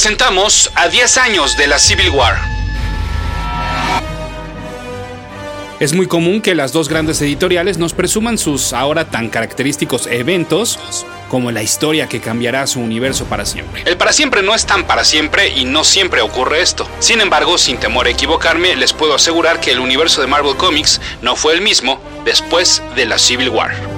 presentamos a 10 años de la Civil War. Es muy común que las dos grandes editoriales nos presuman sus ahora tan característicos eventos como la historia que cambiará su universo para siempre. El para siempre no es tan para siempre y no siempre ocurre esto. Sin embargo, sin temor a equivocarme, les puedo asegurar que el universo de Marvel Comics no fue el mismo después de la Civil War.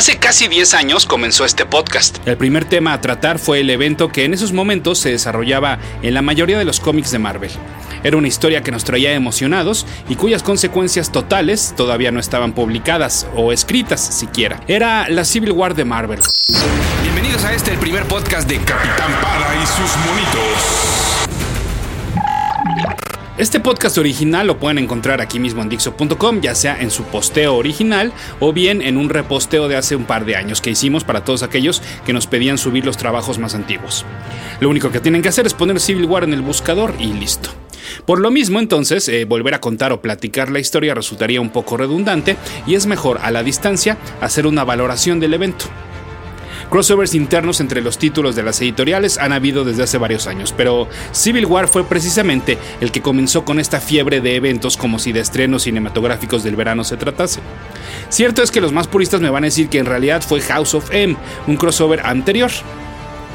Hace casi 10 años comenzó este podcast. El primer tema a tratar fue el evento que en esos momentos se desarrollaba en la mayoría de los cómics de Marvel. Era una historia que nos traía emocionados y cuyas consecuencias totales todavía no estaban publicadas o escritas siquiera. Era la Civil War de Marvel. Bienvenidos a este, el primer podcast de Capitán Pada y sus monitos. Este podcast original lo pueden encontrar aquí mismo en Dixo.com, ya sea en su posteo original o bien en un reposteo de hace un par de años que hicimos para todos aquellos que nos pedían subir los trabajos más antiguos. Lo único que tienen que hacer es poner Civil War en el buscador y listo. Por lo mismo, entonces, eh, volver a contar o platicar la historia resultaría un poco redundante y es mejor a la distancia hacer una valoración del evento. Crossovers internos entre los títulos de las editoriales han habido desde hace varios años, pero Civil War fue precisamente el que comenzó con esta fiebre de eventos como si de estrenos cinematográficos del verano se tratase. Cierto es que los más puristas me van a decir que en realidad fue House of M, un crossover anterior,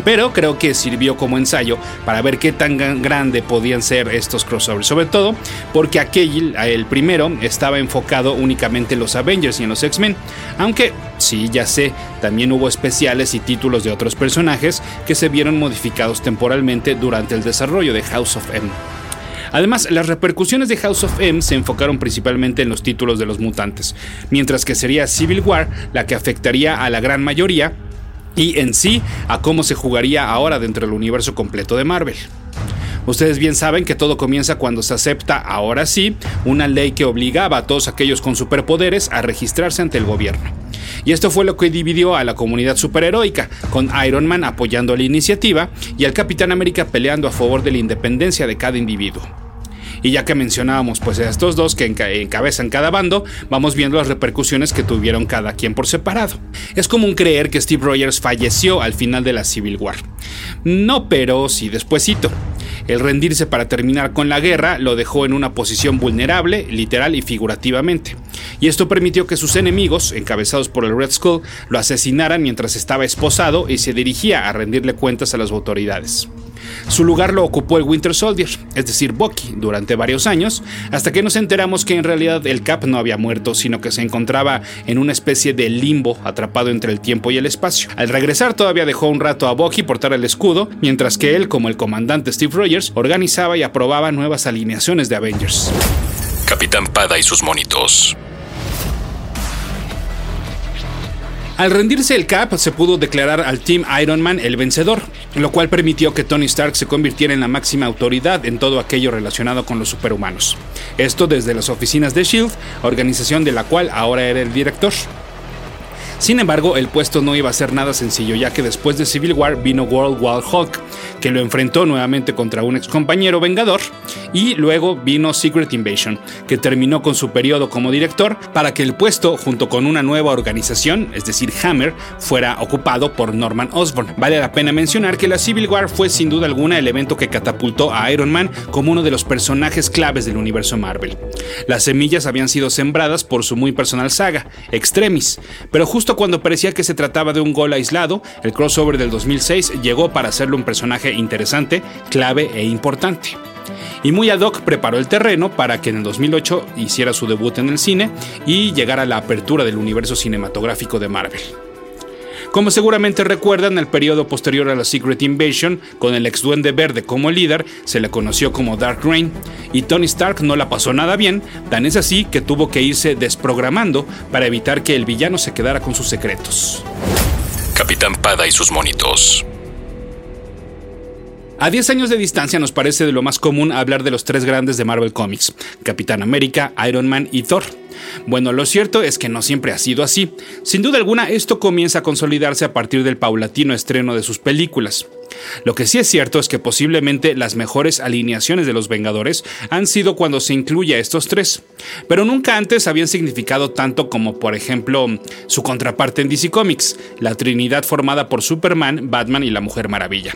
pero creo que sirvió como ensayo para ver qué tan grande podían ser estos crossovers, sobre todo porque aquel, el primero, estaba enfocado únicamente en los Avengers y en los X-Men, aunque sí, ya sé, también hubo especiales y títulos de otros personajes que se vieron modificados temporalmente durante el desarrollo de House of M. Además, las repercusiones de House of M se enfocaron principalmente en los títulos de los mutantes, mientras que sería Civil War la que afectaría a la gran mayoría y en sí a cómo se jugaría ahora dentro del universo completo de Marvel. Ustedes bien saben que todo comienza cuando se acepta, ahora sí, una ley que obligaba a todos aquellos con superpoderes a registrarse ante el gobierno. Y esto fue lo que dividió a la comunidad superheroica, con Iron Man apoyando la iniciativa y al Capitán América peleando a favor de la independencia de cada individuo. Y ya que mencionábamos pues a estos dos que encabezan cada bando, vamos viendo las repercusiones que tuvieron cada quien por separado. Es común creer que Steve Rogers falleció al final de la Civil War. No, pero sí despuesito. El rendirse para terminar con la guerra lo dejó en una posición vulnerable, literal y figurativamente. Y esto permitió que sus enemigos, encabezados por el Red Skull, lo asesinaran mientras estaba esposado y se dirigía a rendirle cuentas a las autoridades. Su lugar lo ocupó el Winter Soldier, es decir, Bucky, durante varios años, hasta que nos enteramos que en realidad el Cap no había muerto, sino que se encontraba en una especie de limbo atrapado entre el tiempo y el espacio. Al regresar todavía dejó un rato a Bucky portar el escudo, mientras que él, como el comandante Steve Rogers, organizaba y aprobaba nuevas alineaciones de Avengers. Capitán Pada y sus monitos. Al rendirse el Cap, se pudo declarar al Team Iron Man el vencedor, lo cual permitió que Tony Stark se convirtiera en la máxima autoridad en todo aquello relacionado con los superhumanos. Esto desde las oficinas de Shield, organización de la cual ahora era el director. Sin embargo, el puesto no iba a ser nada sencillo, ya que después de Civil War vino World War Hulk, que lo enfrentó nuevamente contra un ex compañero vengador, y luego vino Secret Invasion, que terminó con su periodo como director para que el puesto, junto con una nueva organización, es decir, Hammer, fuera ocupado por Norman Osborn. Vale la pena mencionar que la Civil War fue sin duda alguna el evento que catapultó a Iron Man como uno de los personajes claves del universo Marvel. Las semillas habían sido sembradas por su muy personal saga, Extremis, pero justo cuando parecía que se trataba de un gol aislado, el crossover del 2006 llegó para hacerlo un personaje interesante, clave e importante. Y muy ad hoc preparó el terreno para que en el 2008 hiciera su debut en el cine y llegara a la apertura del universo cinematográfico de Marvel. Como seguramente recuerdan, el periodo posterior a la Secret Invasion, con el ex duende verde como líder, se le conoció como Dark Reign, y Tony Stark no la pasó nada bien, tan es así que tuvo que irse desprogramando para evitar que el villano se quedara con sus secretos. Capitán Pada y sus monitos. A 10 años de distancia nos parece de lo más común hablar de los tres grandes de Marvel Comics, Capitán América, Iron Man y Thor. Bueno, lo cierto es que no siempre ha sido así. Sin duda alguna, esto comienza a consolidarse a partir del paulatino estreno de sus películas. Lo que sí es cierto es que posiblemente las mejores alineaciones de los Vengadores han sido cuando se incluye a estos tres, pero nunca antes habían significado tanto como por ejemplo su contraparte en DC Comics, la Trinidad formada por Superman, Batman y la Mujer Maravilla.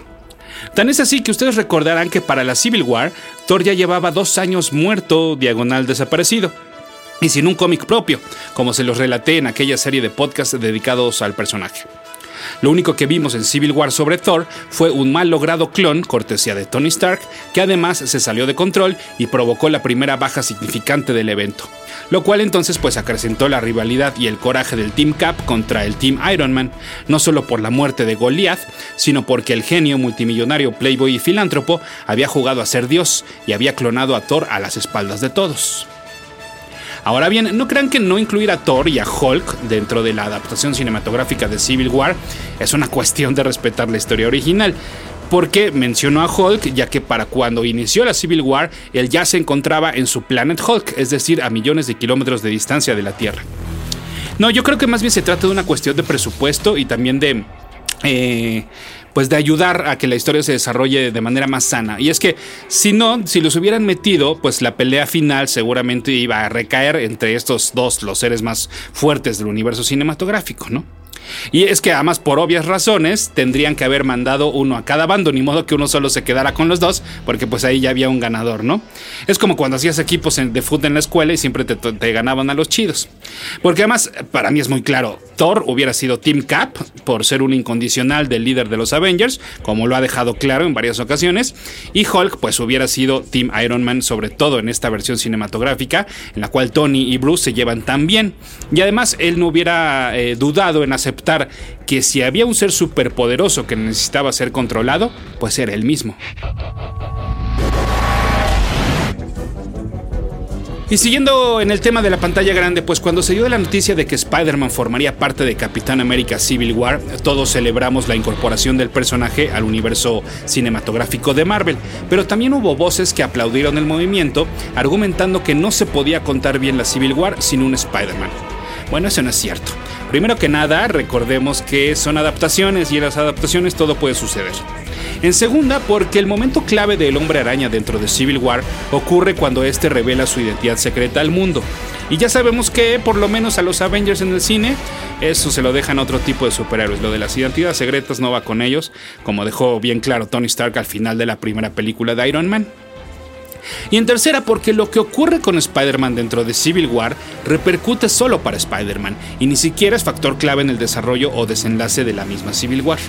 Tan es así que ustedes recordarán que para la Civil War, Thor ya llevaba dos años muerto, diagonal desaparecido, y sin un cómic propio, como se los relaté en aquella serie de podcasts dedicados al personaje. Lo único que vimos en Civil War sobre Thor fue un mal logrado clon, cortesía de Tony Stark, que además se salió de control y provocó la primera baja significante del evento. Lo cual entonces pues acrecentó la rivalidad y el coraje del Team Cap contra el Team Iron Man, no solo por la muerte de Goliath, sino porque el genio multimillonario playboy y filántropo había jugado a ser Dios y había clonado a Thor a las espaldas de todos. Ahora bien, no crean que no incluir a Thor y a Hulk dentro de la adaptación cinematográfica de Civil War es una cuestión de respetar la historia original. Porque mencionó a Hulk, ya que para cuando inició la Civil War, él ya se encontraba en su Planet Hulk, es decir, a millones de kilómetros de distancia de la Tierra. No, yo creo que más bien se trata de una cuestión de presupuesto y también de eh, pues de ayudar a que la historia se desarrolle de manera más sana. Y es que si no, si los hubieran metido, pues la pelea final seguramente iba a recaer entre estos dos, los seres más fuertes del universo cinematográfico, ¿no? Y es que además por obvias razones tendrían que haber mandado uno a cada bando, ni modo que uno solo se quedara con los dos, porque pues ahí ya había un ganador, ¿no? Es como cuando hacías equipos de fútbol en la escuela y siempre te, ganaban a los chidos. Porque además, para mí es muy claro, Thor hubiera sido Team Cap por ser un incondicional del líder de los Avengers, como lo ha dejado claro en varias ocasiones, y Hulk pues hubiera sido Team Iron Man, sobre todo en esta versión cinematográfica, en la cual Tony y Bruce se llevan tan bien. Y además él no hubiera eh, dudado en aceptar que si había un ser superpoderoso que necesitaba ser controlado, pues era el mismo. Y siguiendo en el tema de la pantalla grande, pues cuando se dio la noticia de que Spider-Man formaría parte de Capitán América Civil War, todos celebramos la incorporación del personaje al universo cinematográfico de Marvel, pero también hubo voces que aplaudieron el movimiento, argumentando que no se podía contar bien la Civil War sin un Spider-Man. Bueno, eso no es cierto. Primero que nada, recordemos que son adaptaciones y en las adaptaciones todo puede suceder. En segunda, porque el momento clave del hombre araña dentro de Civil War ocurre cuando éste revela su identidad secreta al mundo. Y ya sabemos que, por lo menos a los Avengers en el cine, eso se lo dejan a otro tipo de superhéroes. Lo de las identidades secretas no va con ellos, como dejó bien claro Tony Stark al final de la primera película de Iron Man. Y en tercera, porque lo que ocurre con Spider-Man dentro de Civil War repercute solo para Spider-Man y ni siquiera es factor clave en el desarrollo o desenlace de la misma Civil War.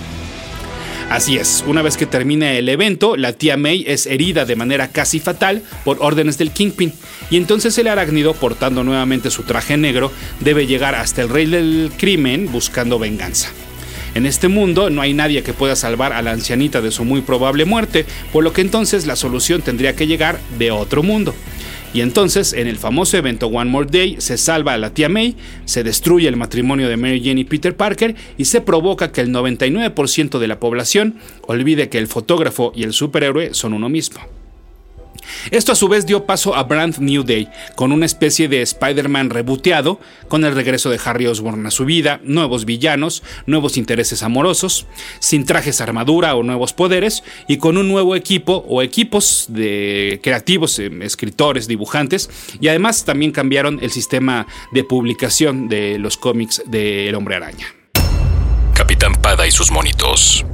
Así es, una vez que termina el evento, la tía May es herida de manera casi fatal por órdenes del Kingpin, y entonces el arácnido, portando nuevamente su traje negro, debe llegar hasta el rey del crimen buscando venganza. En este mundo no hay nadie que pueda salvar a la ancianita de su muy probable muerte, por lo que entonces la solución tendría que llegar de otro mundo. Y entonces, en el famoso evento One More Day, se salva a la tía May, se destruye el matrimonio de Mary Jane y Peter Parker y se provoca que el 99% de la población olvide que el fotógrafo y el superhéroe son uno mismo. Esto a su vez dio paso a Brand New Day, con una especie de Spider-Man reboteado, con el regreso de Harry Osborn a su vida, nuevos villanos, nuevos intereses amorosos, sin trajes armadura o nuevos poderes, y con un nuevo equipo o equipos de creativos, eh, escritores, dibujantes, y además también cambiaron el sistema de publicación de los cómics de El Hombre Araña. Capitán Pada y sus monitos.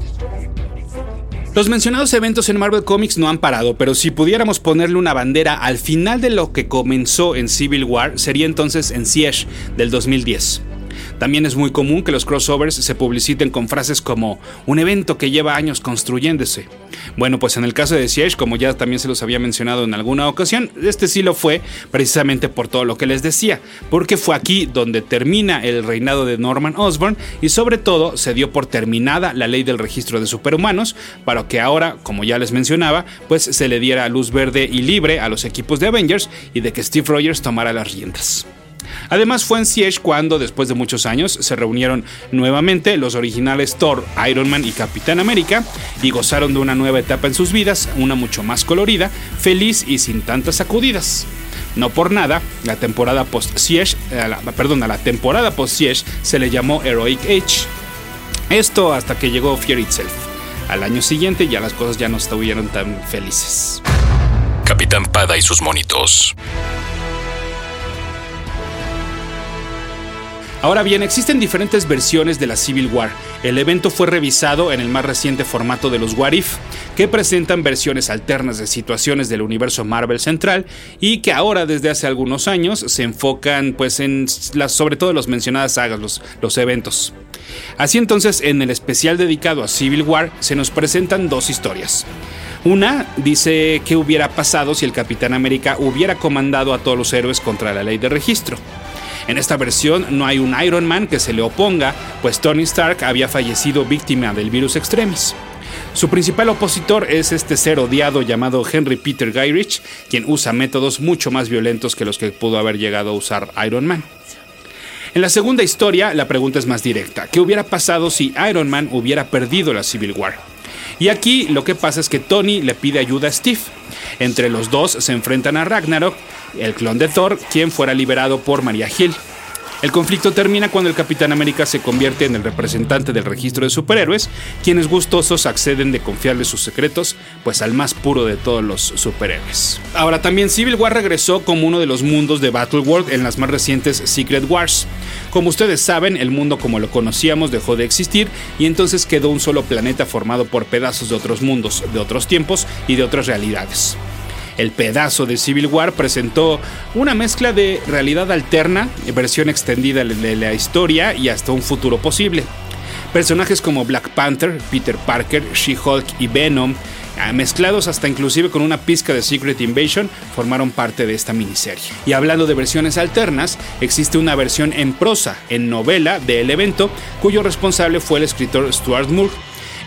Los mencionados eventos en Marvel Comics no han parado, pero si pudiéramos ponerle una bandera al final de lo que comenzó en Civil War, sería entonces en Siege del 2010. También es muy común que los crossovers se publiciten con frases como un evento que lleva años construyéndose. Bueno, pues en el caso de Siege, como ya también se los había mencionado en alguna ocasión, este sí lo fue precisamente por todo lo que les decía, porque fue aquí donde termina el reinado de Norman Osborn y sobre todo se dio por terminada la ley del registro de superhumanos para que ahora, como ya les mencionaba, pues se le diera luz verde y libre a los equipos de Avengers y de que Steve Rogers tomara las riendas. Además fue en Siege cuando, después de muchos años, se reunieron nuevamente los originales Thor, Iron Man y Capitán América y gozaron de una nueva etapa en sus vidas, una mucho más colorida, feliz y sin tantas sacudidas. No por nada, la temporada post-Siege, eh, perdón, a la temporada post-Siege se le llamó Heroic Age. Esto hasta que llegó Fear Itself. Al año siguiente ya las cosas ya no estuvieron tan felices. Capitán Pada y sus monitos. Ahora bien, existen diferentes versiones de la Civil War. El evento fue revisado en el más reciente formato de los What If, que presentan versiones alternas de situaciones del universo Marvel central y que ahora desde hace algunos años se enfocan pues en las sobre todo los mencionadas sagas, los, los eventos. Así entonces, en el especial dedicado a Civil War se nos presentan dos historias. Una dice qué hubiera pasado si el Capitán América hubiera comandado a todos los héroes contra la ley de registro. En esta versión no hay un Iron Man que se le oponga, pues Tony Stark había fallecido víctima del virus extremis. Su principal opositor es este ser odiado llamado Henry Peter Gyrich, quien usa métodos mucho más violentos que los que pudo haber llegado a usar Iron Man. En la segunda historia, la pregunta es más directa. ¿Qué hubiera pasado si Iron Man hubiera perdido la Civil War? Y aquí lo que pasa es que Tony le pide ayuda a Steve. Entre los dos se enfrentan a Ragnarok, el clon de Thor, quien fuera liberado por Maria Hill. El conflicto termina cuando el Capitán América se convierte en el representante del registro de superhéroes, quienes gustosos acceden de confiarle sus secretos, pues al más puro de todos los superhéroes. Ahora también Civil War regresó como uno de los mundos de Battle World en las más recientes Secret Wars. Como ustedes saben, el mundo como lo conocíamos dejó de existir y entonces quedó un solo planeta formado por pedazos de otros mundos, de otros tiempos y de otras realidades. El pedazo de Civil War presentó una mezcla de realidad alterna, versión extendida de la historia y hasta un futuro posible. Personajes como Black Panther, Peter Parker, She-Hulk y Venom, ah, mezclados hasta inclusive con una pizca de Secret Invasion, formaron parte de esta miniserie. Y hablando de versiones alternas, existe una versión en prosa, en novela, del evento, cuyo responsable fue el escritor Stuart Moore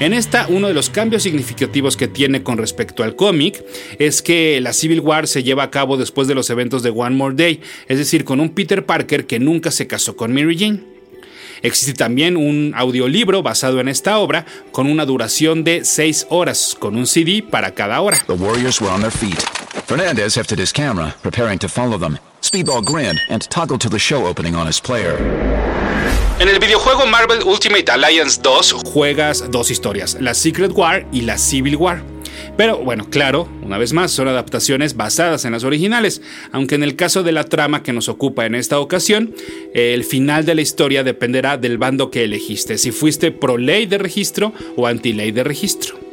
en esta, uno de los cambios significativos que tiene con respecto al cómic es que la Civil War se lleva a cabo después de los eventos de One More Day, es decir, con un Peter Parker que nunca se casó con Mary Jane. Existe también un audiolibro basado en esta obra con una duración de 6 horas, con un CD para cada hora. The Warriors were on their feet. Fernandez his camera, preparing to follow them. Speedball grinned and toggled to the show opening on his player. En el videojuego Marvel Ultimate Alliance 2 juegas dos historias, la Secret War y la Civil War. Pero bueno, claro, una vez más, son adaptaciones basadas en las originales, aunque en el caso de la trama que nos ocupa en esta ocasión, el final de la historia dependerá del bando que elegiste, si fuiste pro ley de registro o anti ley de registro.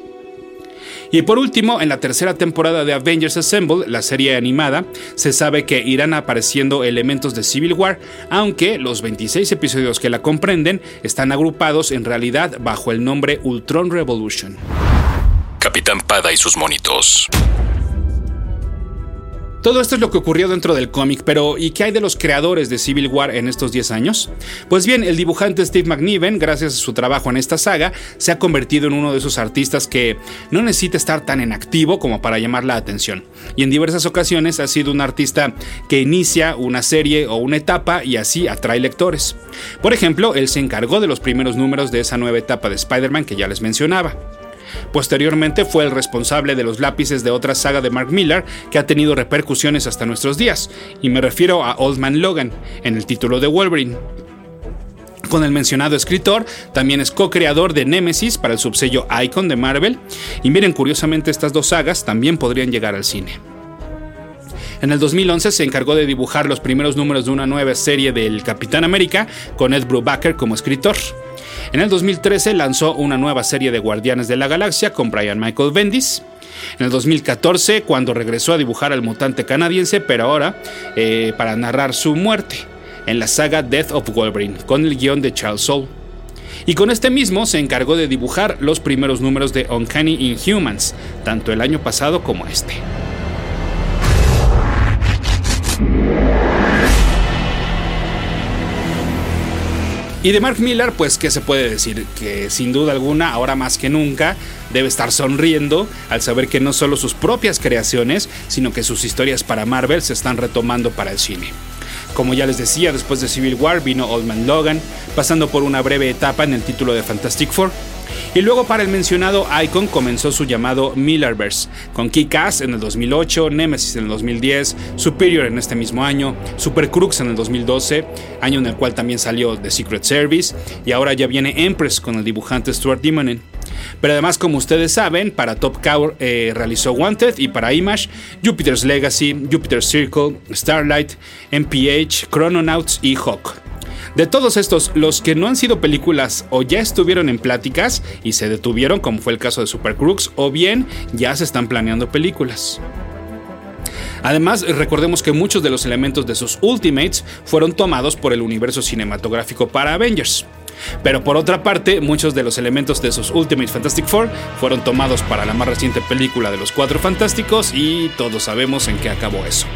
Y por último, en la tercera temporada de Avengers Assemble, la serie animada, se sabe que irán apareciendo elementos de Civil War, aunque los 26 episodios que la comprenden están agrupados en realidad bajo el nombre Ultron Revolution. Capitán Pada y sus monitos. Todo esto es lo que ocurrió dentro del cómic, pero ¿y qué hay de los creadores de Civil War en estos 10 años? Pues bien, el dibujante Steve McNiven, gracias a su trabajo en esta saga, se ha convertido en uno de esos artistas que no necesita estar tan en activo como para llamar la atención. Y en diversas ocasiones ha sido un artista que inicia una serie o una etapa y así atrae lectores. Por ejemplo, él se encargó de los primeros números de esa nueva etapa de Spider-Man que ya les mencionaba. Posteriormente fue el responsable de los lápices de otra saga de Mark Millar que ha tenido repercusiones hasta nuestros días, y me refiero a Old Man Logan, en el título de Wolverine. Con el mencionado escritor, también es co-creador de Nemesis para el subsello Icon de Marvel, y miren, curiosamente estas dos sagas también podrían llegar al cine. En el 2011 se encargó de dibujar los primeros números de una nueva serie del Capitán América, con Ed Brubaker como escritor. En el 2013 lanzó una nueva serie de Guardianes de la Galaxia con Brian Michael Bendis. En el 2014, cuando regresó a dibujar al mutante canadiense, pero ahora eh, para narrar su muerte. en la saga Death of Wolverine, con el guion de Charles Soule. Y con este mismo se encargó de dibujar los primeros números de Uncanny Inhumans, tanto el año pasado como este. Y de Mark Millar, pues, ¿qué se puede decir? Que sin duda alguna, ahora más que nunca, debe estar sonriendo al saber que no solo sus propias creaciones, sino que sus historias para Marvel se están retomando para el cine. Como ya les decía, después de Civil War vino Old Man Logan, pasando por una breve etapa en el título de Fantastic Four. Y luego para el mencionado Icon comenzó su llamado Millerverse, con Kick-Ass en el 2008, Nemesis en el 2010, Superior en este mismo año, Super Crux en el 2012, año en el cual también salió The Secret Service, y ahora ya viene Empress con el dibujante Stuart Dimonen. Pero además, como ustedes saben, para Top Cow eh, realizó Wanted y para Image, Jupiter's Legacy, Jupiter's Circle, Starlight, MPH, Chrononauts y Hawk. De todos estos, los que no han sido películas o ya estuvieron en pláticas y se detuvieron, como fue el caso de Super Crooks, o bien ya se están planeando películas. Además, recordemos que muchos de los elementos de sus Ultimates fueron tomados por el universo cinematográfico para Avengers. Pero por otra parte, muchos de los elementos de sus Ultimate Fantastic Four fueron tomados para la más reciente película de los Cuatro Fantásticos y todos sabemos en qué acabó eso.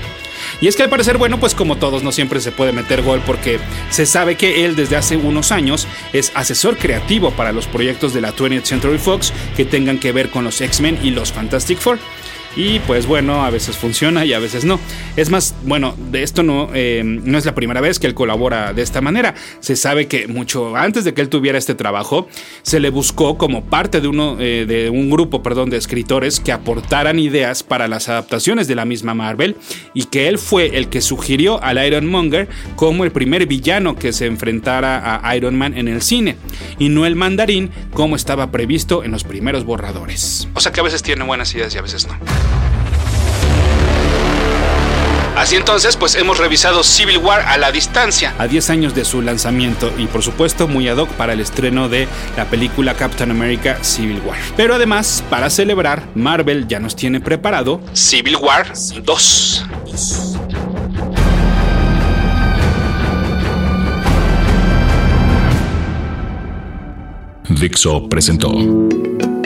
Y es que al parecer, bueno, pues como todos, no siempre se puede meter gol porque se sabe que él desde hace unos años es asesor creativo para los proyectos de la 20th Century Fox que tengan que ver con los X-Men y los Fantastic Four. Y pues bueno, a veces funciona y a veces no. Es más, bueno, de esto no, eh, no es la primera vez que él colabora de esta manera. Se sabe que mucho antes de que él tuviera este trabajo, se le buscó como parte de, uno, eh, de un grupo perdón, de escritores que aportaran ideas para las adaptaciones de la misma Marvel y que él fue el que sugirió al Iron Monger como el primer villano que se enfrentara a Iron Man en el cine y no el mandarín como estaba previsto en los primeros borradores. O sea que a veces tiene buenas ideas y a veces no. Así entonces, pues hemos revisado Civil War a la distancia, a 10 años de su lanzamiento y por supuesto muy ad hoc para el estreno de la película Captain America Civil War. Pero además, para celebrar, Marvel ya nos tiene preparado Civil War 2. Dixo presentó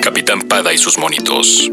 Capitán Pada y sus monitos.